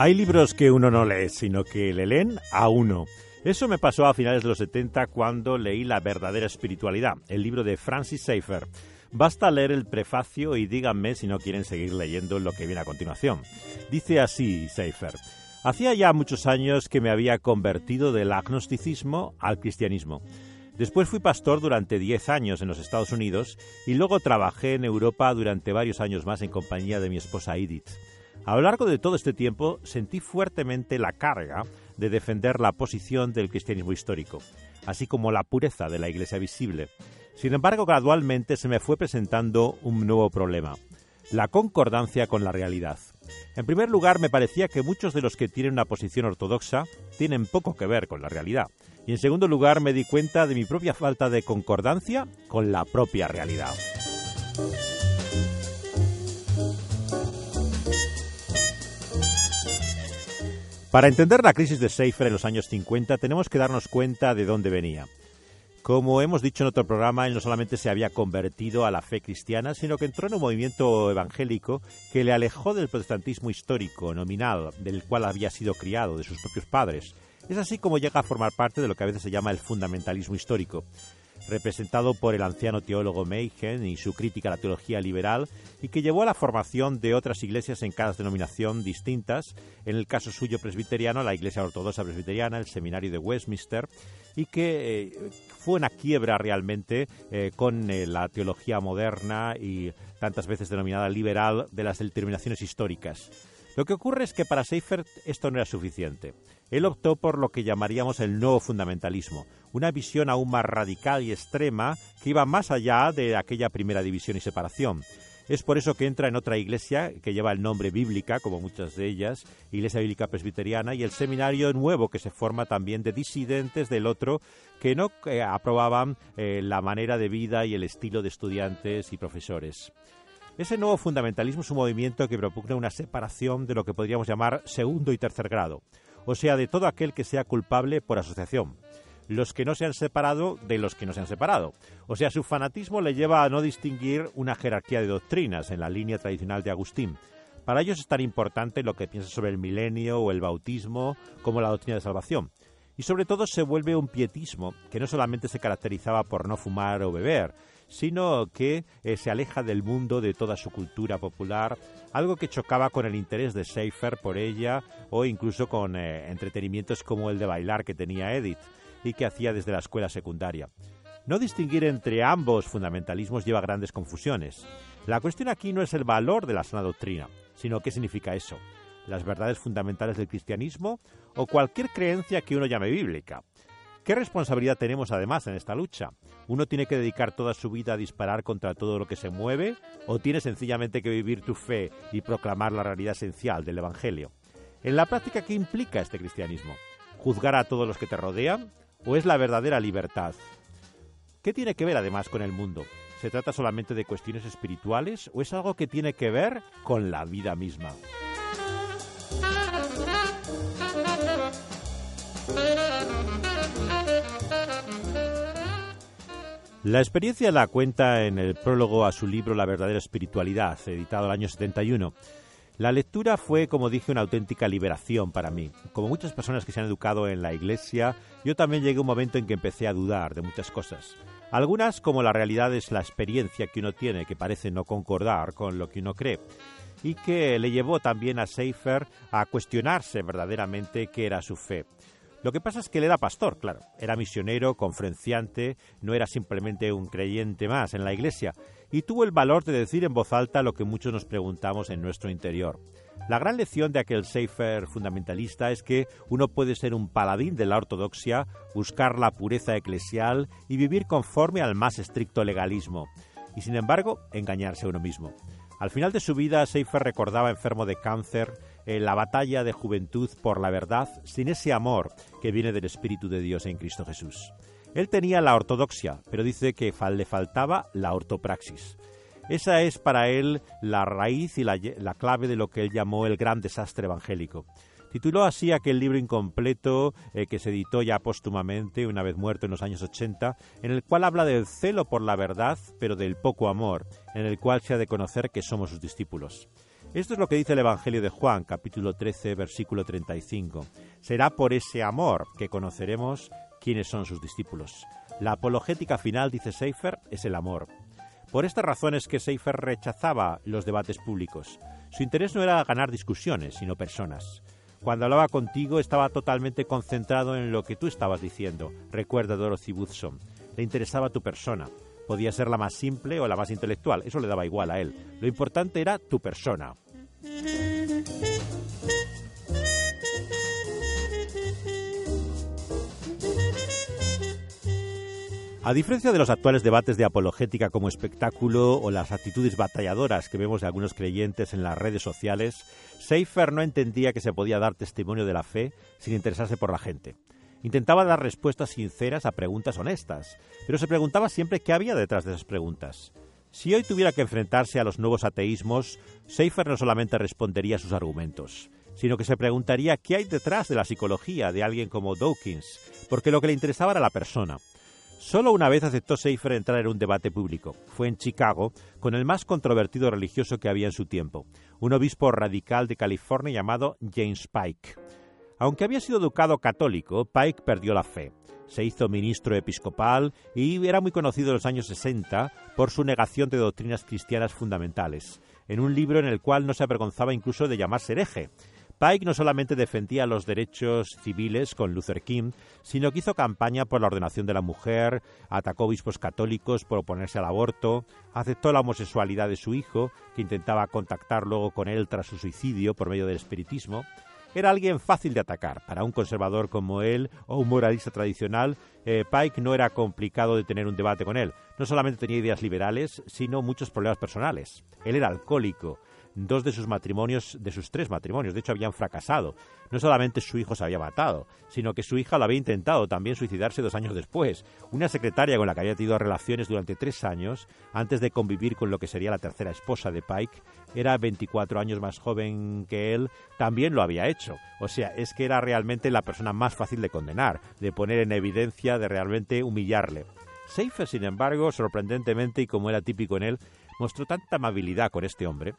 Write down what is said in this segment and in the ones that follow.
Hay libros que uno no lee, sino que le leen a uno. Eso me pasó a finales de los 70 cuando leí La verdadera espiritualidad, el libro de Francis Schaeffer. Basta leer el prefacio y díganme si no quieren seguir leyendo lo que viene a continuación. Dice así Schaeffer. Hacía ya muchos años que me había convertido del agnosticismo al cristianismo. Después fui pastor durante 10 años en los Estados Unidos y luego trabajé en Europa durante varios años más en compañía de mi esposa Edith. A lo largo de todo este tiempo sentí fuertemente la carga de defender la posición del cristianismo histórico, así como la pureza de la Iglesia visible. Sin embargo, gradualmente se me fue presentando un nuevo problema, la concordancia con la realidad. En primer lugar, me parecía que muchos de los que tienen una posición ortodoxa tienen poco que ver con la realidad. Y en segundo lugar, me di cuenta de mi propia falta de concordancia con la propia realidad. Para entender la crisis de Seifer en los años 50 tenemos que darnos cuenta de dónde venía. Como hemos dicho en otro programa, él no solamente se había convertido a la fe cristiana, sino que entró en un movimiento evangélico que le alejó del protestantismo histórico, nominal, del cual había sido criado, de sus propios padres. Es así como llega a formar parte de lo que a veces se llama el fundamentalismo histórico representado por el anciano teólogo Meigen y su crítica a la teología liberal, y que llevó a la formación de otras iglesias en cada denominación distintas, en el caso suyo presbiteriano, la Iglesia Ortodoxa Presbiteriana, el Seminario de Westminster, y que eh, fue una quiebra realmente eh, con eh, la teología moderna y tantas veces denominada liberal de las determinaciones históricas. Lo que ocurre es que para Seifert esto no era suficiente. Él optó por lo que llamaríamos el nuevo fundamentalismo, una visión aún más radical y extrema que iba más allá de aquella primera división y separación. Es por eso que entra en otra iglesia que lleva el nombre bíblica, como muchas de ellas, Iglesia Bíblica Presbiteriana, y el seminario nuevo que se forma también de disidentes del otro que no eh, aprobaban eh, la manera de vida y el estilo de estudiantes y profesores. Ese nuevo fundamentalismo es un movimiento que propugna una separación de lo que podríamos llamar segundo y tercer grado, o sea, de todo aquel que sea culpable por asociación, los que no se han separado de los que no se han separado. O sea, su fanatismo le lleva a no distinguir una jerarquía de doctrinas en la línea tradicional de Agustín. Para ellos es tan importante lo que piensa sobre el milenio o el bautismo como la doctrina de salvación. Y sobre todo se vuelve un pietismo que no solamente se caracterizaba por no fumar o beber, sino que eh, se aleja del mundo de toda su cultura popular, algo que chocaba con el interés de Schaeffer por ella o incluso con eh, entretenimientos como el de bailar que tenía Edith y que hacía desde la escuela secundaria. No distinguir entre ambos fundamentalismos lleva grandes confusiones. La cuestión aquí no es el valor de la sana doctrina, sino qué significa eso, las verdades fundamentales del cristianismo o cualquier creencia que uno llame bíblica. ¿Qué responsabilidad tenemos además en esta lucha? ¿Uno tiene que dedicar toda su vida a disparar contra todo lo que se mueve o tiene sencillamente que vivir tu fe y proclamar la realidad esencial del Evangelio? En la práctica, ¿qué implica este cristianismo? ¿Juzgar a todos los que te rodean o es la verdadera libertad? ¿Qué tiene que ver además con el mundo? ¿Se trata solamente de cuestiones espirituales o es algo que tiene que ver con la vida misma? La experiencia la cuenta en el prólogo a su libro La verdadera espiritualidad, editado el año 71. La lectura fue, como dije, una auténtica liberación para mí. Como muchas personas que se han educado en la iglesia, yo también llegué a un momento en que empecé a dudar de muchas cosas. Algunas, como la realidad es la experiencia que uno tiene, que parece no concordar con lo que uno cree, y que le llevó también a Seifer a cuestionarse verdaderamente qué era su fe. Lo que pasa es que él era pastor, claro, era misionero, conferenciante, no era simplemente un creyente más en la iglesia, y tuvo el valor de decir en voz alta lo que muchos nos preguntamos en nuestro interior. La gran lección de aquel Seifer fundamentalista es que uno puede ser un paladín de la ortodoxia, buscar la pureza eclesial y vivir conforme al más estricto legalismo, y sin embargo engañarse a uno mismo. Al final de su vida, Seifer recordaba enfermo de cáncer la batalla de juventud por la verdad sin ese amor que viene del Espíritu de Dios en Cristo Jesús. Él tenía la ortodoxia, pero dice que le faltaba la ortopraxis. Esa es para él la raíz y la, clave de lo que él llamó el gran desastre evangélico. Tituló así aquel libro incompleto eh, que se editó ya póstumamente, una vez muerto en los años 80, en el cual habla del celo por la verdad, pero del poco amor, en el cual se ha de conocer que somos sus discípulos. Esto es lo que dice el Evangelio de Juan, capítulo 13, versículo 35. Será por ese amor que conoceremos quiénes son sus discípulos. La apologética final, dice Seifer, es el amor. Por estas razones que Seifer rechazaba los debates públicos. Su interés no era ganar discusiones, sino personas. Cuando hablaba contigo estaba totalmente concentrado en lo que tú estabas diciendo, recuerda Dorothy Woodson. Le interesaba tu persona. Podía ser la más simple o la más intelectual, eso le daba igual a él. Lo importante era tu persona. A diferencia de los actuales debates de apologética como espectáculo o las actitudes batalladoras que vemos de algunos creyentes en las redes sociales, Seifer no entendía que se podía dar testimonio de la fe sin interesarse por la gente. Intentaba dar respuestas sinceras a preguntas honestas, pero se preguntaba siempre qué había detrás de esas preguntas. Si hoy tuviera que enfrentarse a los nuevos ateísmos, Seifer no solamente respondería a sus argumentos, sino que se preguntaría qué hay detrás de la psicología de alguien como Dawkins, porque lo que le interesaba era la persona. Solo una vez aceptó Seifer entrar en un debate público. Fue en Chicago, con el más controvertido religioso que había en su tiempo, un obispo radical de California llamado James Pike. Aunque había sido educado católico, Pike perdió la fe. Se hizo ministro episcopal y era muy conocido en los años 60 por su negación de doctrinas cristianas fundamentales, en un libro en el cual no se avergonzaba incluso de llamarse hereje. Pike no solamente defendía los derechos civiles con Luther King, sino que hizo campaña por la ordenación de la mujer, atacó obispos católicos por oponerse al aborto, aceptó la homosexualidad de su hijo, que intentaba contactar luego con él tras su suicidio por medio del espiritismo, era alguien fácil de atacar. Para un conservador como él o un moralista tradicional, eh, Pike no era complicado de tener un debate con él. No solamente tenía ideas liberales, sino muchos problemas personales. Él era alcohólico, dos de sus matrimonios, de sus tres matrimonios, de hecho habían fracasado. No solamente su hijo se había matado, sino que su hija lo había intentado también suicidarse dos años después. Una secretaria con la que había tenido relaciones durante tres años, antes de convivir con lo que sería la tercera esposa de Pike, era 24 años más joven que él, también lo había hecho. O sea, es que era realmente la persona más fácil de condenar, de poner en evidencia, de realmente humillarle. Seifer, sin embargo, sorprendentemente y como era típico en él, mostró tanta amabilidad con este hombre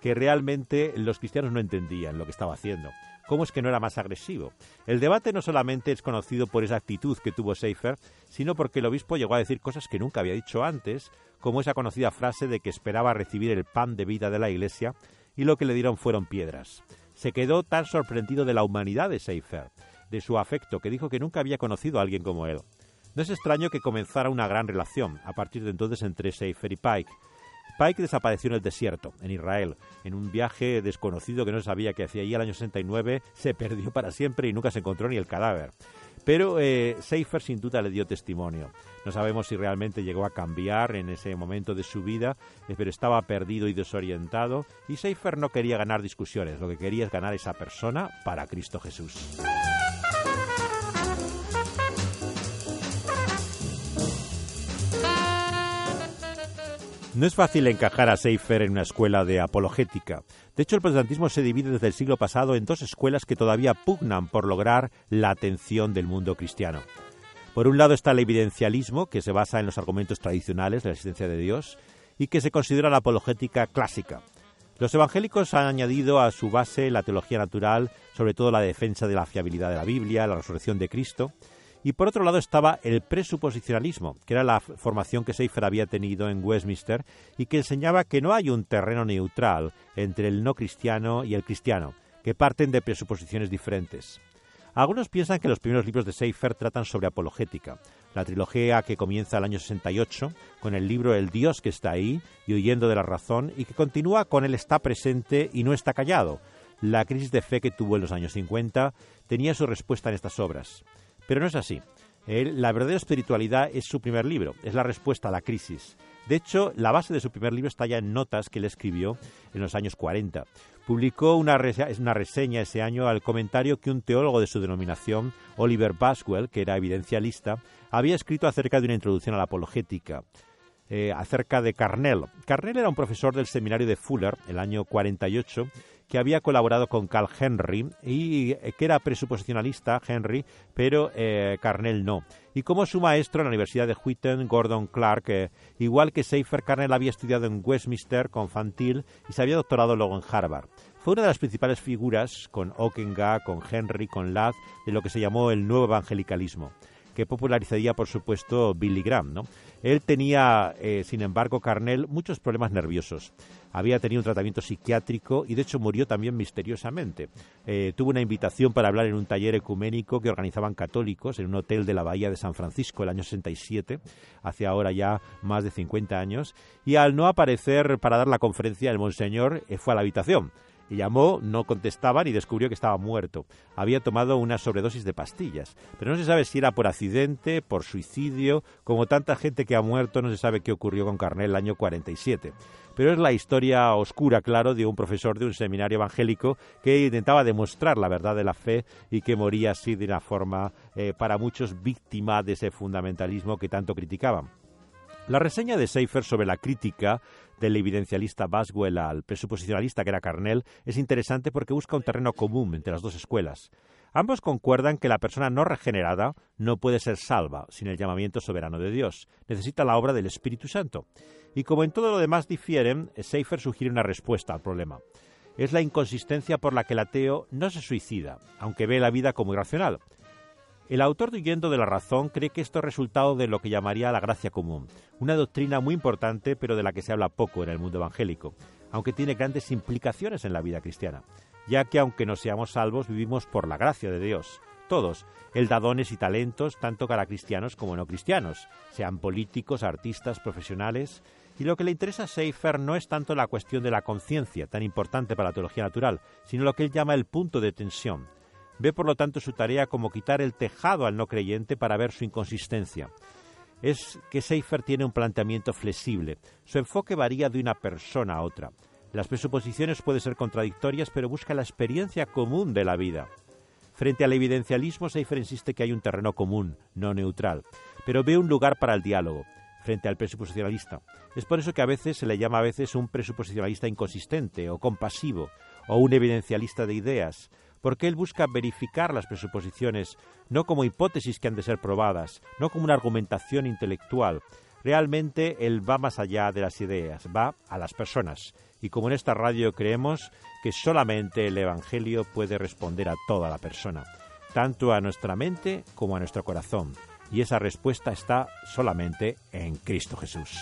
que realmente los cristianos no entendían lo que estaba haciendo. ¿Cómo es que no era más agresivo? El debate no solamente es conocido por esa actitud que tuvo Seifer, sino porque el obispo llegó a decir cosas que nunca había dicho antes, como esa conocida frase de que esperaba recibir el pan de vida de la iglesia y lo que le dieron fueron piedras. Se quedó tan sorprendido de la humanidad de Seifer, de su afecto, que dijo que nunca había conocido a alguien como él. No es extraño que comenzara una gran relación a partir de entonces entre Seifer y Pike, Pike desapareció en el desierto, en Israel, en un viaje desconocido que no sabía que hacía allí el año 69, se perdió para siempre y nunca se encontró ni el cadáver. Pero eh, Seifer sin duda le dio testimonio. No sabemos si realmente llegó a cambiar en ese momento de su vida, pero estaba perdido y desorientado. Y Seifer no quería ganar discusiones, lo que quería es ganar esa persona para Cristo Jesús. No es fácil encajar a Seifer en una escuela de apologética. De hecho, el protestantismo se divide desde el siglo pasado en dos escuelas que todavía pugnan por lograr la atención del mundo cristiano. Por un lado está el evidencialismo, que se basa en los argumentos tradicionales de la existencia de Dios y que se considera la apologética clásica. Los evangélicos han añadido a su base la teología natural, sobre todo la defensa de la fiabilidad de la Biblia, la resurrección de Cristo, y por otro lado estaba el presuposicionalismo, que era la formación que Seifer había tenido en Westminster y que enseñaba que no hay un terreno neutral entre el no cristiano y el cristiano, que parten de presuposiciones diferentes. Algunos piensan que los primeros libros de Seifer tratan sobre apologética, la trilogía que comienza el año 68 con el libro El Dios que está ahí y huyendo de la razón y que continúa con Él está presente y no está callado. La crisis de fe que tuvo en los años 50 tenía su respuesta en estas obras. Pero no es así. la verdadera espiritualidad es su primer libro, es la respuesta a la crisis. De hecho, la base de su primer libro está ya en notas que él escribió en los años 40. Publicó una, una reseña ese año al comentario que un teólogo de su denominación, Oliver Baswell, que era evidencialista, había escrito acerca de una introducción a la apologética. Eh, acerca de Carnell. Carnell era un profesor del seminario de Fuller, el año 48, que había colaborado con Carl Henry y eh, que era presuposicionalista, Henry, pero eh, Carnell no. Y como su maestro en la Universidad de Wheaton, Gordon Clark, igual que Seifer, Carnell había estudiado en Westminster con Fantil y se había doctorado luego en Harvard. Fue una de las principales figuras, con Okenga, con Henry, con Ladd, de lo que se llamó el nuevo evangelicalismo que popularizaría, por supuesto, Billy Graham. ¿no? Él tenía, eh, sin embargo, Carnell, muchos problemas nerviosos. Había tenido un tratamiento psiquiátrico y, de hecho, murió también misteriosamente. Eh, tuvo una invitación para hablar en un taller ecuménico que organizaban católicos en un hotel de la Bahía de San Francisco el año 67, hace ahora ya más de 50 años, y al no aparecer para dar la conferencia, el monseñor eh, fue a la habitación y llamó, no contestaban y descubrió que estaba muerto. Había tomado una sobredosis de pastillas, pero no se sabe si era por accidente, por suicidio, como tanta gente que ha muerto, no se sabe qué ocurrió con Carnel el año 47. Pero es la historia oscura, claro, de un profesor de un seminario evangélico que intentaba demostrar la verdad de la fe y que moría así de una forma, eh, para muchos, víctima de ese fundamentalismo que tanto criticaban. La reseña de Seifer sobre la crítica del evidencialista Baswell al presuposicionalista que era Carnell es interesante porque busca un terreno común entre las dos escuelas. Ambos concuerdan que la persona no regenerada no puede ser salva sin el llamamiento soberano de Dios. Necesita la obra del Espíritu Santo. Y como en todo lo demás difieren, Seifer sugiere una respuesta al problema. Es la inconsistencia por la que el ateo no se suicida, aunque ve la vida como irracional. El autor de Huyendo de la Razón cree que esto es resultado de lo que llamaría la gracia común, una doctrina muy importante pero de la que se habla poco en el mundo evangélico, aunque tiene grandes implicaciones en la vida cristiana, ya que aunque no seamos salvos vivimos por la gracia de Dios. Todos, el da dones y talentos tanto para cristianos como no cristianos, sean políticos, artistas, profesionales, y lo que le interesa a Seifer no es tanto la cuestión de la conciencia, tan importante para la teología natural, sino lo que él llama el punto de tensión, Ve por lo tanto su tarea como quitar el tejado al no creyente para ver su inconsistencia. Es que Seifer tiene un planteamiento flexible. Su enfoque varía de una persona a otra. Las presuposiciones pueden ser contradictorias, pero busca la experiencia común de la vida. Frente al evidencialismo, Seifer insiste que hay un terreno común, no neutral, pero ve un lugar para el diálogo frente al presuposicionalista. Es por eso que a veces se le llama a veces un presuposicionalista inconsistente o compasivo o un evidencialista de ideas, porque él busca verificar las presuposiciones no como hipótesis que han de ser probadas, no como una argumentación intelectual. Realmente él va más allá de las ideas, va a las personas. Y como en esta radio creemos que solamente el Evangelio puede responder a toda la persona, tanto a nuestra mente como a nuestro corazón. Y esa respuesta está solamente en Cristo Jesús.